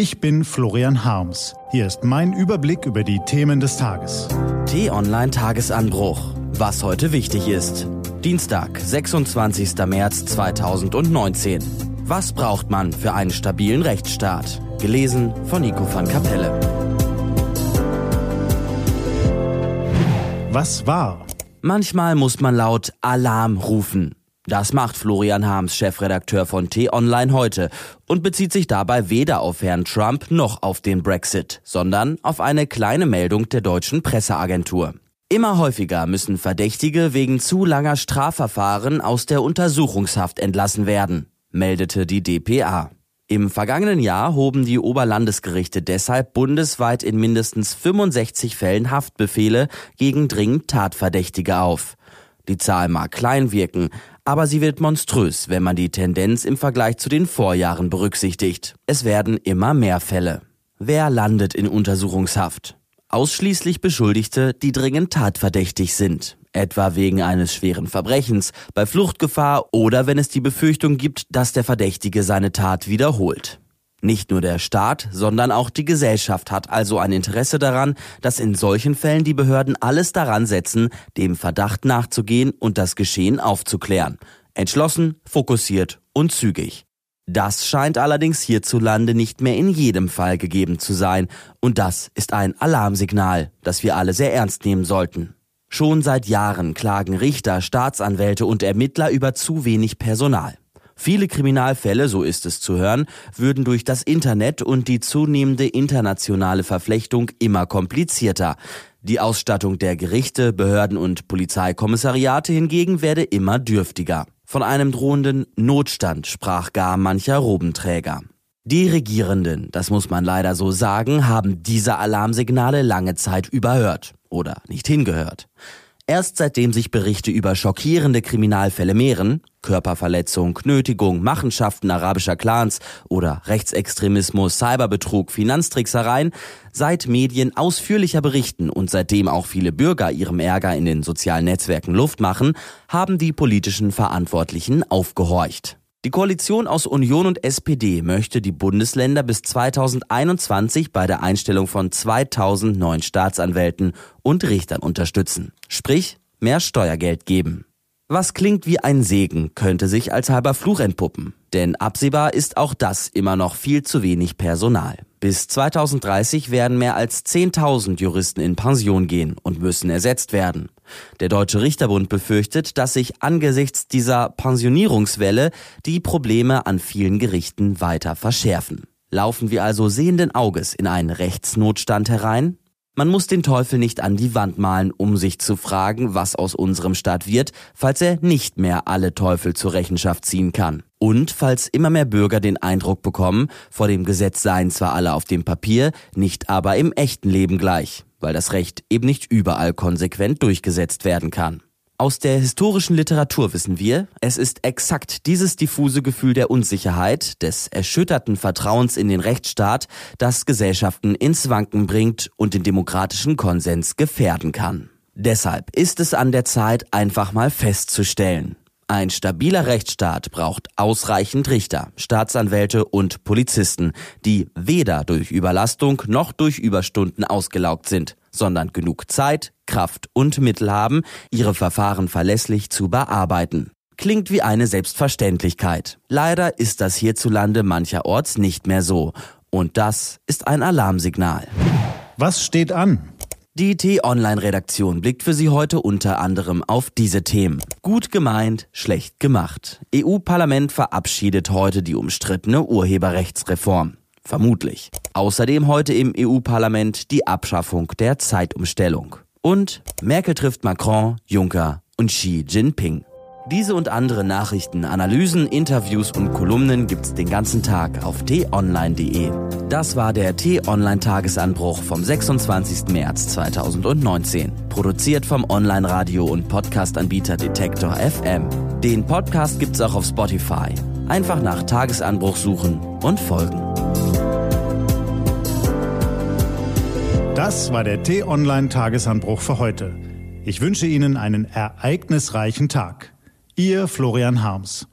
Ich bin Florian Harms. Hier ist mein Überblick über die Themen des Tages. T-Online Tagesanbruch. Was heute wichtig ist. Dienstag, 26. März 2019. Was braucht man für einen stabilen Rechtsstaat? Gelesen von Nico van Kapelle. Was war? Manchmal muss man laut Alarm rufen. Das macht Florian Harms, Chefredakteur von T-Online heute und bezieht sich dabei weder auf Herrn Trump noch auf den Brexit, sondern auf eine kleine Meldung der deutschen Presseagentur. Immer häufiger müssen Verdächtige wegen zu langer Strafverfahren aus der Untersuchungshaft entlassen werden, meldete die DPA. Im vergangenen Jahr hoben die Oberlandesgerichte deshalb bundesweit in mindestens 65 Fällen Haftbefehle gegen dringend Tatverdächtige auf. Die Zahl mag klein wirken, aber sie wird monströs, wenn man die Tendenz im Vergleich zu den Vorjahren berücksichtigt. Es werden immer mehr Fälle. Wer landet in Untersuchungshaft? Ausschließlich Beschuldigte, die dringend tatverdächtig sind, etwa wegen eines schweren Verbrechens, bei Fluchtgefahr oder wenn es die Befürchtung gibt, dass der Verdächtige seine Tat wiederholt. Nicht nur der Staat, sondern auch die Gesellschaft hat also ein Interesse daran, dass in solchen Fällen die Behörden alles daran setzen, dem Verdacht nachzugehen und das Geschehen aufzuklären. Entschlossen, fokussiert und zügig. Das scheint allerdings hierzulande nicht mehr in jedem Fall gegeben zu sein, und das ist ein Alarmsignal, das wir alle sehr ernst nehmen sollten. Schon seit Jahren klagen Richter, Staatsanwälte und Ermittler über zu wenig Personal. Viele Kriminalfälle, so ist es zu hören, würden durch das Internet und die zunehmende internationale Verflechtung immer komplizierter. Die Ausstattung der Gerichte, Behörden und Polizeikommissariate hingegen werde immer dürftiger. Von einem drohenden Notstand sprach gar mancher Robenträger. Die Regierenden, das muss man leider so sagen, haben diese Alarmsignale lange Zeit überhört oder nicht hingehört. Erst seitdem sich Berichte über schockierende Kriminalfälle mehren, Körperverletzung, Nötigung, Machenschaften arabischer Clans oder Rechtsextremismus, Cyberbetrug, Finanztricksereien, seit Medien ausführlicher berichten und seitdem auch viele Bürger ihrem Ärger in den sozialen Netzwerken Luft machen, haben die politischen Verantwortlichen aufgehorcht. Die Koalition aus Union und SPD möchte die Bundesländer bis 2021 bei der Einstellung von 2000 neuen Staatsanwälten und Richtern unterstützen. Sprich, mehr Steuergeld geben. Was klingt wie ein Segen, könnte sich als halber Fluch entpuppen. Denn absehbar ist auch das immer noch viel zu wenig Personal. Bis 2030 werden mehr als 10.000 Juristen in Pension gehen und müssen ersetzt werden. Der Deutsche Richterbund befürchtet, dass sich angesichts dieser Pensionierungswelle die Probleme an vielen Gerichten weiter verschärfen. Laufen wir also sehenden Auges in einen Rechtsnotstand herein? Man muss den Teufel nicht an die Wand malen, um sich zu fragen, was aus unserem Staat wird, falls er nicht mehr alle Teufel zur Rechenschaft ziehen kann. Und falls immer mehr Bürger den Eindruck bekommen, vor dem Gesetz seien zwar alle auf dem Papier, nicht aber im echten Leben gleich, weil das Recht eben nicht überall konsequent durchgesetzt werden kann. Aus der historischen Literatur wissen wir, es ist exakt dieses diffuse Gefühl der Unsicherheit, des erschütterten Vertrauens in den Rechtsstaat, das Gesellschaften ins Wanken bringt und den demokratischen Konsens gefährden kann. Deshalb ist es an der Zeit, einfach mal festzustellen, ein stabiler Rechtsstaat braucht ausreichend Richter, Staatsanwälte und Polizisten, die weder durch Überlastung noch durch Überstunden ausgelaugt sind, sondern genug Zeit, Kraft und Mittel haben, ihre Verfahren verlässlich zu bearbeiten. Klingt wie eine Selbstverständlichkeit. Leider ist das hierzulande mancherorts nicht mehr so. Und das ist ein Alarmsignal. Was steht an? Die T-Online-Redaktion blickt für Sie heute unter anderem auf diese Themen. Gut gemeint, schlecht gemacht. EU-Parlament verabschiedet heute die umstrittene Urheberrechtsreform. Vermutlich. Außerdem heute im EU-Parlament die Abschaffung der Zeitumstellung. Und Merkel trifft Macron, Juncker und Xi Jinping. Diese und andere Nachrichten, Analysen, Interviews und Kolumnen gibt's den ganzen Tag auf t-online.de. Das war der T-Online-Tagesanbruch vom 26. März 2019. Produziert vom Online-Radio- und Podcast-Anbieter Detektor FM. Den Podcast gibt's auch auf Spotify. Einfach nach Tagesanbruch suchen und folgen. Das war der T-Online-Tagesanbruch für heute. Ich wünsche Ihnen einen ereignisreichen Tag. Ihr Florian Harms.